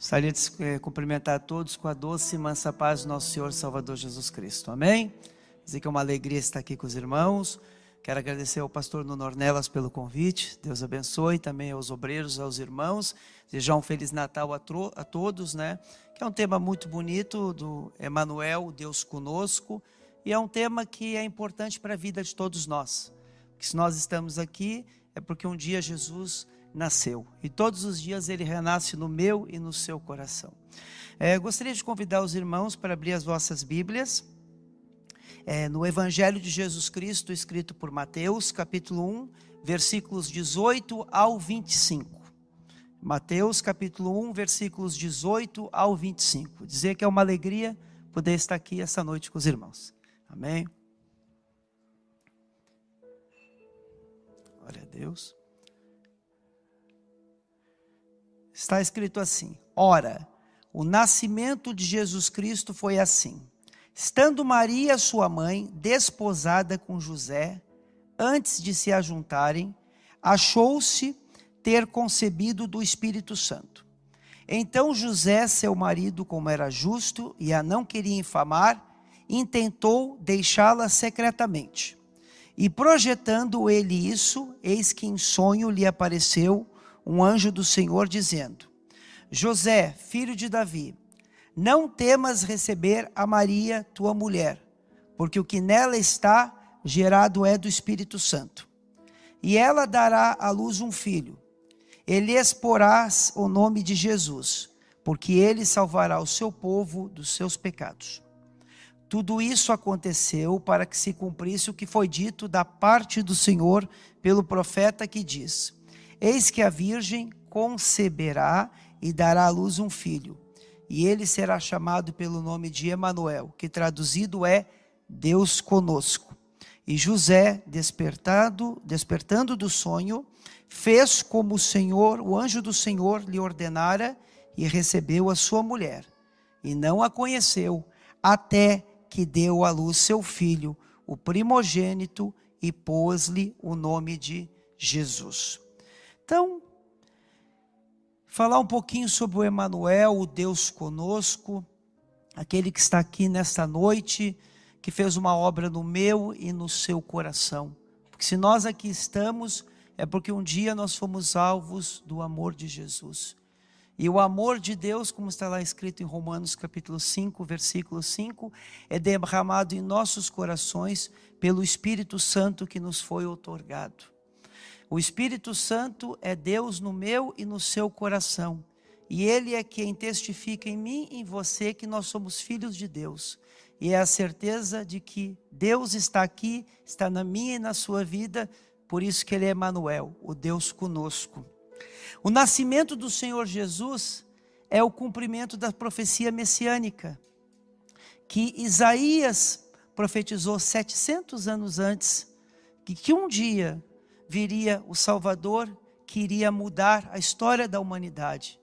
Gostaria de eh, cumprimentar a todos com a doce e mansa paz do nosso Senhor Salvador Jesus Cristo. Amém? Dizer que é uma alegria estar aqui com os irmãos. Quero agradecer ao pastor Nuno pelo convite. Deus abençoe também aos obreiros, aos irmãos. Desejar um feliz Natal a, a todos, né? Que é um tema muito bonito do Emanuel, Deus conosco, e é um tema que é importante para a vida de todos nós. Que se nós estamos aqui é porque um dia Jesus nasceu. E todos os dias ele renasce no meu e no seu coração. É, gostaria de convidar os irmãos para abrir as vossas Bíblias. É, no Evangelho de Jesus Cristo, escrito por Mateus, capítulo 1, versículos 18 ao 25. Mateus, capítulo 1, versículos 18 ao 25. Dizer que é uma alegria poder estar aqui essa noite com os irmãos. Amém? Glória a Deus. Está escrito assim: Ora, o nascimento de Jesus Cristo foi assim. Estando Maria, sua mãe, desposada com José, antes de se ajuntarem, achou-se ter concebido do Espírito Santo. Então José, seu marido, como era justo e a não queria infamar, intentou deixá-la secretamente. E projetando ele isso, eis que em sonho lhe apareceu um anjo do Senhor dizendo: José, filho de Davi, não temas receber a Maria, tua mulher, porque o que nela está gerado é do Espírito Santo. E ela dará à luz um filho. Ele exporás o nome de Jesus, porque ele salvará o seu povo dos seus pecados. Tudo isso aconteceu para que se cumprisse o que foi dito da parte do Senhor pelo profeta que diz: Eis que a virgem conceberá e dará à luz um filho, e ele será chamado pelo nome de Emanuel, que traduzido é Deus conosco. E José, despertado, despertando do sonho, fez como o Senhor, o anjo do Senhor lhe ordenara e recebeu a sua mulher. E não a conheceu até que deu à luz seu filho, o primogênito, e pôs-lhe o nome de Jesus. Então, falar um pouquinho sobre o Emanuel, o Deus conosco, aquele que está aqui nesta noite, que fez uma obra no meu e no seu coração. Porque se nós aqui estamos, é porque um dia nós fomos alvos do amor de Jesus. E o amor de Deus, como está lá escrito em Romanos capítulo 5, versículo 5, é derramado em nossos corações pelo Espírito Santo que nos foi otorgado. O Espírito Santo é Deus no meu e no seu coração. E Ele é quem testifica em mim e em você que nós somos filhos de Deus. E é a certeza de que Deus está aqui, está na minha e na sua vida, por isso que Ele é Emmanuel, o Deus conosco. O nascimento do Senhor Jesus é o cumprimento da profecia messiânica, que Isaías profetizou 700 anos antes, que, que um dia viria o Salvador que iria mudar a história da humanidade.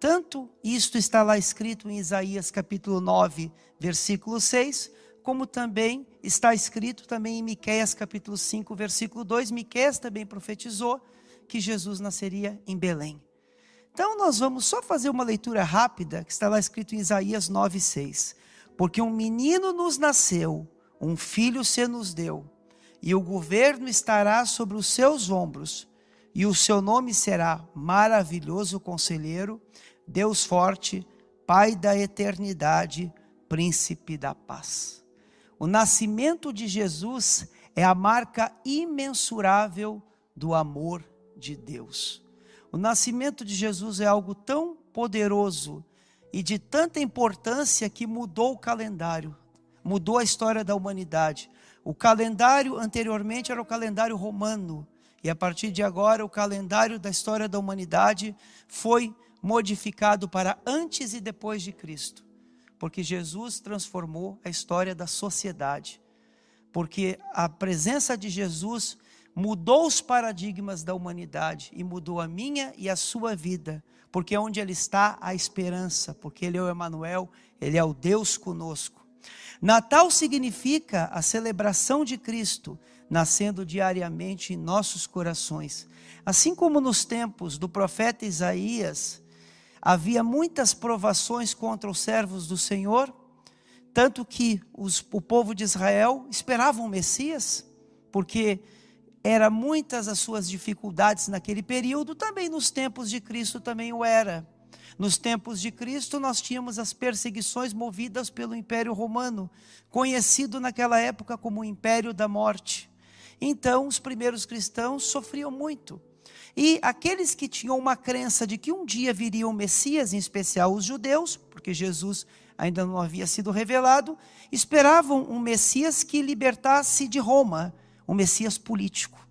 Tanto isto está lá escrito em Isaías capítulo 9, versículo 6, como também está escrito também em Miqueias capítulo 5, versículo 2. Miqueias também profetizou que Jesus nasceria em Belém. Então nós vamos só fazer uma leitura rápida que está lá escrito em Isaías 9, 6. Porque um menino nos nasceu, um filho se nos deu e o governo estará sobre os seus ombros, e o seu nome será Maravilhoso Conselheiro, Deus Forte, Pai da Eternidade, Príncipe da Paz. O nascimento de Jesus é a marca imensurável do amor de Deus. O nascimento de Jesus é algo tão poderoso e de tanta importância que mudou o calendário, mudou a história da humanidade. O calendário anteriormente era o calendário romano, e a partir de agora o calendário da história da humanidade foi modificado para antes e depois de Cristo, porque Jesus transformou a história da sociedade, porque a presença de Jesus mudou os paradigmas da humanidade e mudou a minha e a sua vida, porque é onde ele está a esperança, porque ele é o Emanuel, ele é o Deus conosco. Natal significa a celebração de Cristo nascendo diariamente em nossos corações. Assim como nos tempos do profeta Isaías, havia muitas provações contra os servos do Senhor, tanto que os, o povo de Israel esperava um Messias, porque era muitas as suas dificuldades naquele período, também nos tempos de Cristo também o era. Nos tempos de Cristo, nós tínhamos as perseguições movidas pelo Império Romano, conhecido naquela época como o Império da Morte. Então, os primeiros cristãos sofriam muito. E aqueles que tinham uma crença de que um dia viria o Messias, em especial os judeus, porque Jesus ainda não havia sido revelado, esperavam um Messias que libertasse de Roma, um Messias político.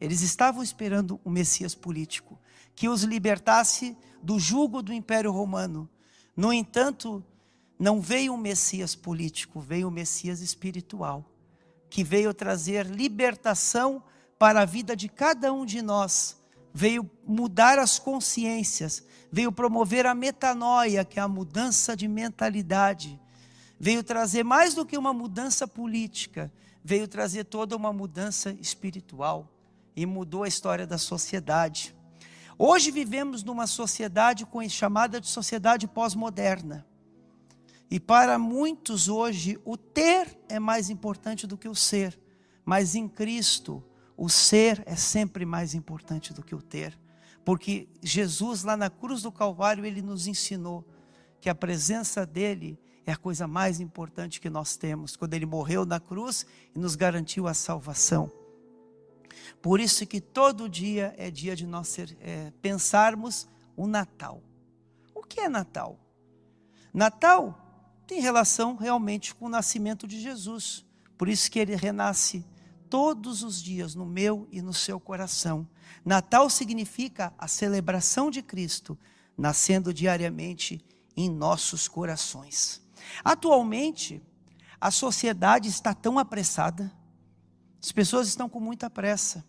Eles estavam esperando um Messias político, que os libertasse do jugo do Império Romano. No entanto, não veio um Messias político, veio um Messias espiritual, que veio trazer libertação para a vida de cada um de nós, veio mudar as consciências, veio promover a metanoia, que é a mudança de mentalidade, veio trazer mais do que uma mudança política, veio trazer toda uma mudança espiritual e mudou a história da sociedade. Hoje vivemos numa sociedade chamada de sociedade pós-moderna. E para muitos hoje, o ter é mais importante do que o ser. Mas em Cristo, o ser é sempre mais importante do que o ter. Porque Jesus, lá na cruz do Calvário, ele nos ensinou que a presença dele é a coisa mais importante que nós temos. Quando ele morreu na cruz e nos garantiu a salvação. Por isso que todo dia é dia de nós ser, é, pensarmos o Natal. O que é Natal? Natal tem relação realmente com o nascimento de Jesus. Por isso que ele renasce todos os dias no meu e no seu coração. Natal significa a celebração de Cristo nascendo diariamente em nossos corações. Atualmente, a sociedade está tão apressada, as pessoas estão com muita pressa.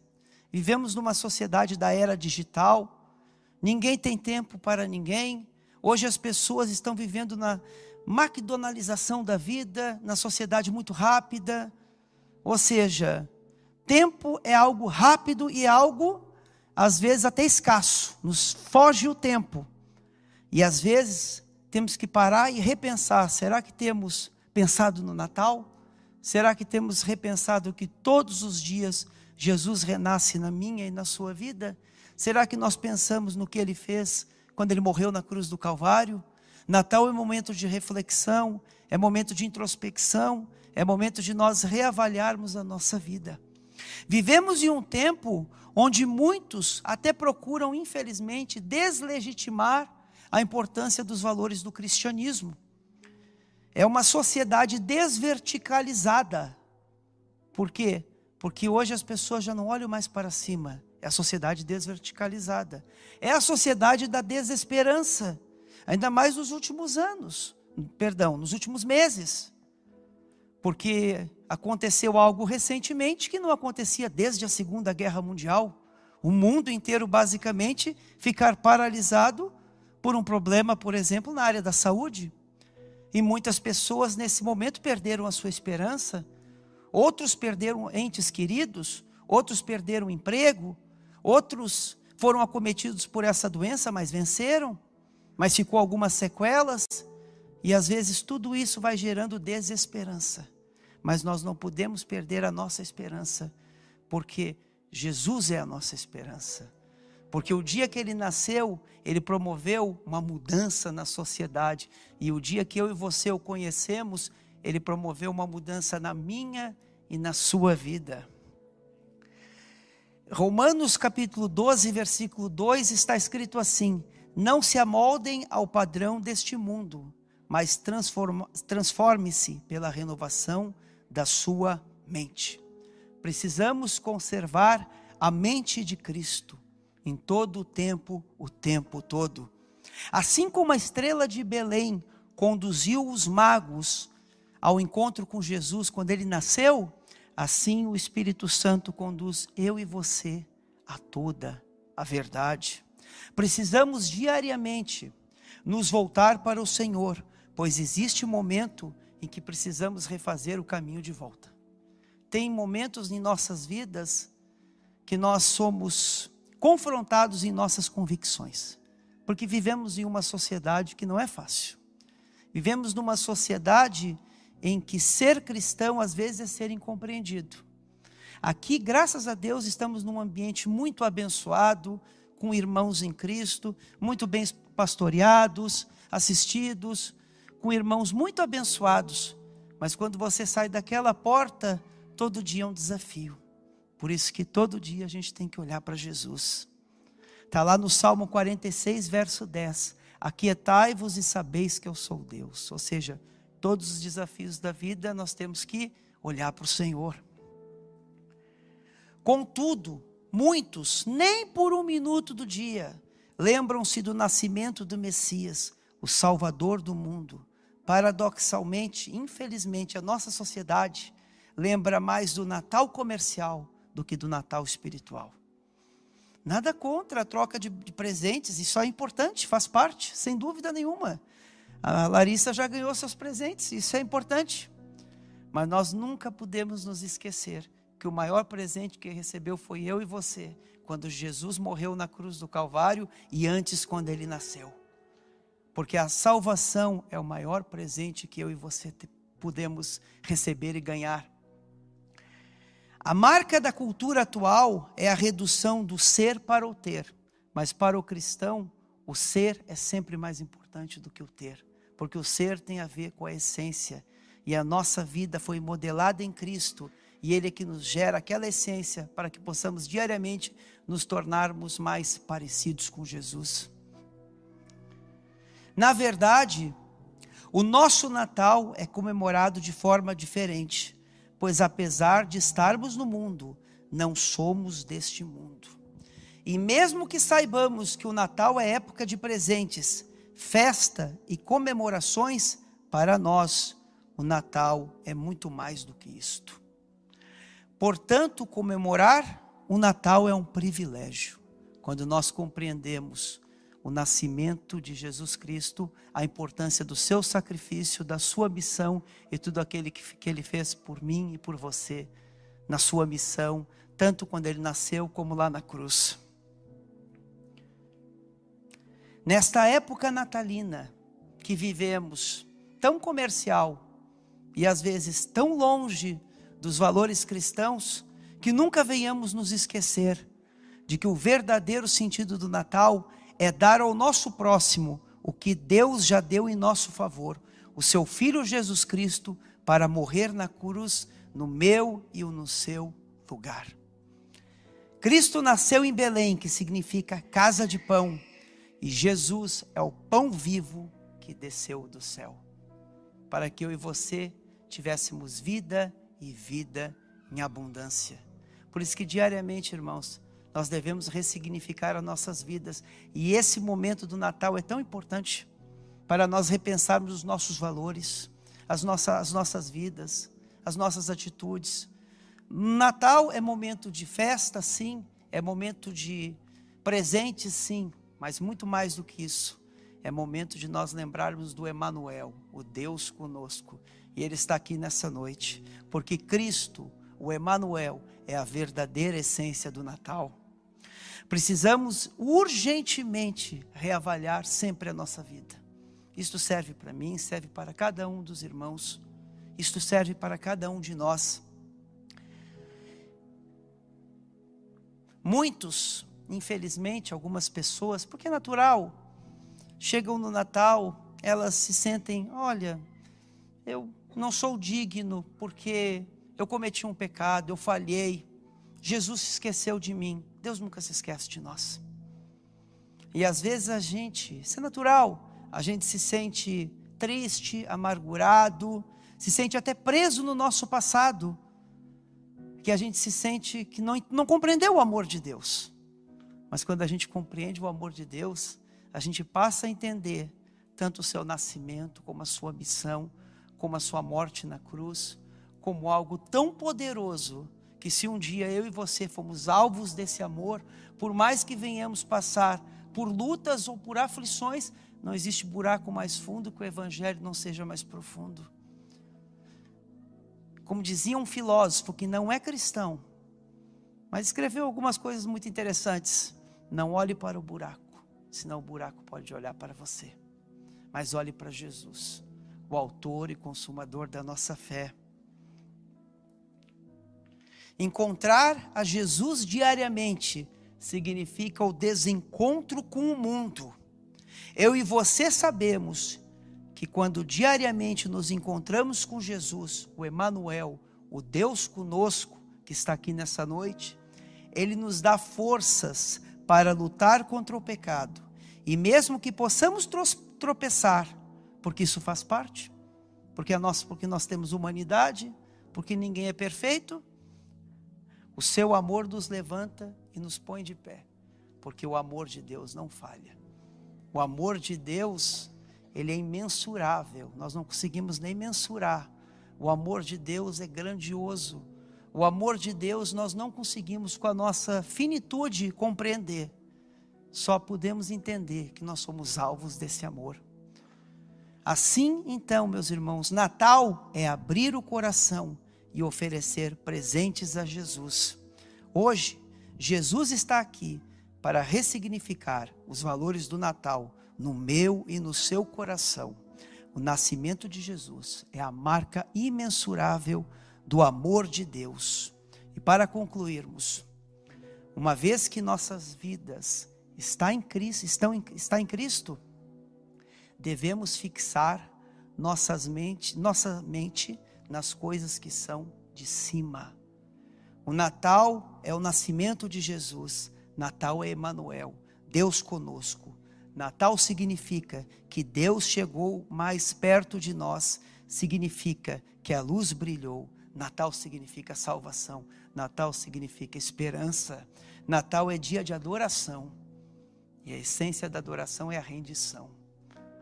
Vivemos numa sociedade da era digital, ninguém tem tempo para ninguém. Hoje as pessoas estão vivendo na McDonaldização da vida, na sociedade muito rápida. Ou seja, tempo é algo rápido e é algo, às vezes, até escasso. Nos foge o tempo. E às vezes temos que parar e repensar: será que temos pensado no Natal? Será que temos repensado que todos os dias Jesus renasce na minha e na sua vida? Será que nós pensamos no que ele fez quando ele morreu na cruz do Calvário? Natal é momento de reflexão, é momento de introspecção, é momento de nós reavaliarmos a nossa vida. Vivemos em um tempo onde muitos até procuram, infelizmente, deslegitimar a importância dos valores do cristianismo. É uma sociedade desverticalizada. Por quê? Porque hoje as pessoas já não olham mais para cima. É a sociedade desverticalizada. É a sociedade da desesperança. Ainda mais nos últimos anos. Perdão, nos últimos meses. Porque aconteceu algo recentemente que não acontecia desde a Segunda Guerra Mundial. O mundo inteiro, basicamente, ficar paralisado por um problema, por exemplo, na área da saúde. E muitas pessoas nesse momento perderam a sua esperança, outros perderam entes queridos, outros perderam emprego, outros foram acometidos por essa doença, mas venceram, mas ficou algumas sequelas, e às vezes tudo isso vai gerando desesperança. Mas nós não podemos perder a nossa esperança, porque Jesus é a nossa esperança. Porque o dia que ele nasceu, ele promoveu uma mudança na sociedade. E o dia que eu e você o conhecemos, ele promoveu uma mudança na minha e na sua vida. Romanos capítulo 12, versículo 2 está escrito assim: Não se amoldem ao padrão deste mundo, mas transforme-se pela renovação da sua mente. Precisamos conservar a mente de Cristo em todo o tempo, o tempo todo. Assim como a estrela de Belém conduziu os magos ao encontro com Jesus quando ele nasceu, assim o Espírito Santo conduz eu e você a toda a verdade. Precisamos diariamente nos voltar para o Senhor, pois existe um momento em que precisamos refazer o caminho de volta. Tem momentos em nossas vidas que nós somos confrontados em nossas convicções. porque vivemos em uma sociedade que não é fácil. Vivemos numa sociedade em que ser cristão às vezes é ser incompreendido. Aqui, graças a Deus, estamos num ambiente muito abençoado, com irmãos em Cristo, muito bem pastoreados, assistidos, com irmãos muito abençoados. Mas quando você sai daquela porta, todo dia é um desafio. Por isso que todo dia a gente tem que olhar para Jesus. Está lá no Salmo 46, verso 10. Aquietai-vos e sabeis que eu sou Deus. Ou seja, todos os desafios da vida nós temos que olhar para o Senhor. Contudo, muitos, nem por um minuto do dia, lembram-se do nascimento do Messias, o Salvador do mundo. Paradoxalmente, infelizmente, a nossa sociedade lembra mais do Natal comercial do que do Natal espiritual. Nada contra a troca de, de, presentes, isso é importante, faz parte, sem dúvida nenhuma. A Larissa já ganhou seus presentes, isso é importante. Mas nós nunca podemos nos esquecer que o maior presente que recebeu foi eu e você, quando Jesus morreu na cruz do Calvário e antes quando ele nasceu. Porque a salvação é o maior presente que eu e você podemos receber e ganhar. A marca da cultura atual é a redução do ser para o ter, mas para o cristão, o ser é sempre mais importante do que o ter, porque o ser tem a ver com a essência, e a nossa vida foi modelada em Cristo, e Ele é que nos gera aquela essência para que possamos diariamente nos tornarmos mais parecidos com Jesus. Na verdade, o nosso Natal é comemorado de forma diferente pois apesar de estarmos no mundo, não somos deste mundo. E mesmo que saibamos que o Natal é época de presentes, festa e comemorações, para nós o Natal é muito mais do que isto. Portanto, comemorar o Natal é um privilégio, quando nós compreendemos o nascimento de Jesus Cristo, a importância do seu sacrifício, da sua missão e tudo aquilo que, que ele fez por mim e por você na sua missão, tanto quando ele nasceu como lá na cruz. Nesta época natalina que vivemos, tão comercial e às vezes tão longe dos valores cristãos, que nunca venhamos nos esquecer de que o verdadeiro sentido do Natal é dar ao nosso próximo o que Deus já deu em nosso favor, o seu Filho Jesus Cristo, para morrer na cruz no meu e no seu lugar. Cristo nasceu em Belém, que significa casa de pão, e Jesus é o pão vivo que desceu do céu, para que eu e você tivéssemos vida e vida em abundância. Por isso que diariamente, irmãos, nós devemos ressignificar as nossas vidas. E esse momento do Natal é tão importante para nós repensarmos os nossos valores, as nossas, as nossas vidas, as nossas atitudes. Natal é momento de festa, sim, é momento de presente, sim, mas muito mais do que isso. É momento de nós lembrarmos do Emanuel, o Deus conosco. E ele está aqui nessa noite, porque Cristo, o Emanuel, é a verdadeira essência do Natal. Precisamos urgentemente reavaliar sempre a nossa vida. Isto serve para mim, serve para cada um dos irmãos, isto serve para cada um de nós. Muitos, infelizmente, algumas pessoas, porque é natural, chegam no Natal, elas se sentem: olha, eu não sou digno porque eu cometi um pecado, eu falhei, Jesus se esqueceu de mim. Deus nunca se esquece de nós. E às vezes a gente, isso é natural, a gente se sente triste, amargurado, se sente até preso no nosso passado, que a gente se sente que não, não compreendeu o amor de Deus. Mas quando a gente compreende o amor de Deus, a gente passa a entender tanto o seu nascimento, como a sua missão, como a sua morte na cruz, como algo tão poderoso que se um dia eu e você fomos alvos desse amor, por mais que venhamos passar por lutas ou por aflições, não existe buraco mais fundo que o evangelho não seja mais profundo. Como dizia um filósofo que não é cristão, mas escreveu algumas coisas muito interessantes. Não olhe para o buraco, senão o buraco pode olhar para você. Mas olhe para Jesus, o autor e consumador da nossa fé. Encontrar a Jesus diariamente significa o desencontro com o mundo. Eu e você sabemos que quando diariamente nos encontramos com Jesus, o Emanuel, o Deus conosco que está aqui nessa noite, ele nos dá forças para lutar contra o pecado. E mesmo que possamos tropeçar, porque isso faz parte, porque, nós, porque nós temos humanidade, porque ninguém é perfeito, o seu amor nos levanta e nos põe de pé, porque o amor de Deus não falha. O amor de Deus, ele é imensurável, nós não conseguimos nem mensurar. O amor de Deus é grandioso. O amor de Deus nós não conseguimos com a nossa finitude compreender. Só podemos entender que nós somos alvos desse amor. Assim, então, meus irmãos, Natal é abrir o coração e oferecer presentes a Jesus. Hoje, Jesus está aqui para ressignificar os valores do Natal no meu e no seu coração. O nascimento de Jesus é a marca imensurável do amor de Deus. E para concluirmos, uma vez que nossas vidas está em Cristo, estão em, está em Cristo, devemos fixar nossas mente, nossa mente nas coisas que são de cima. O Natal é o nascimento de Jesus. Natal é Emanuel, Deus conosco. Natal significa que Deus chegou mais perto de nós, significa que a luz brilhou. Natal significa salvação. Natal significa esperança. Natal é dia de adoração. E a essência da adoração é a rendição.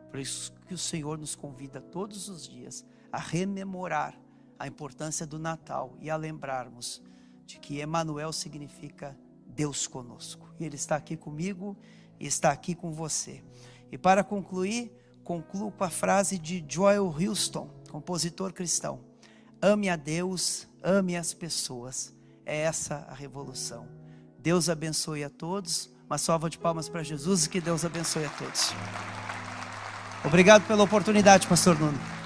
Por isso que o Senhor nos convida todos os dias a rememorar a importância do Natal e a lembrarmos de que Emanuel significa Deus conosco. E ele está aqui comigo e está aqui com você. E para concluir, concluo com a frase de Joel Houston, compositor cristão: Ame a Deus, ame as pessoas. É essa a revolução. Deus abençoe a todos. Uma salva de palmas para Jesus e que Deus abençoe a todos. Obrigado pela oportunidade, Pastor Nuno.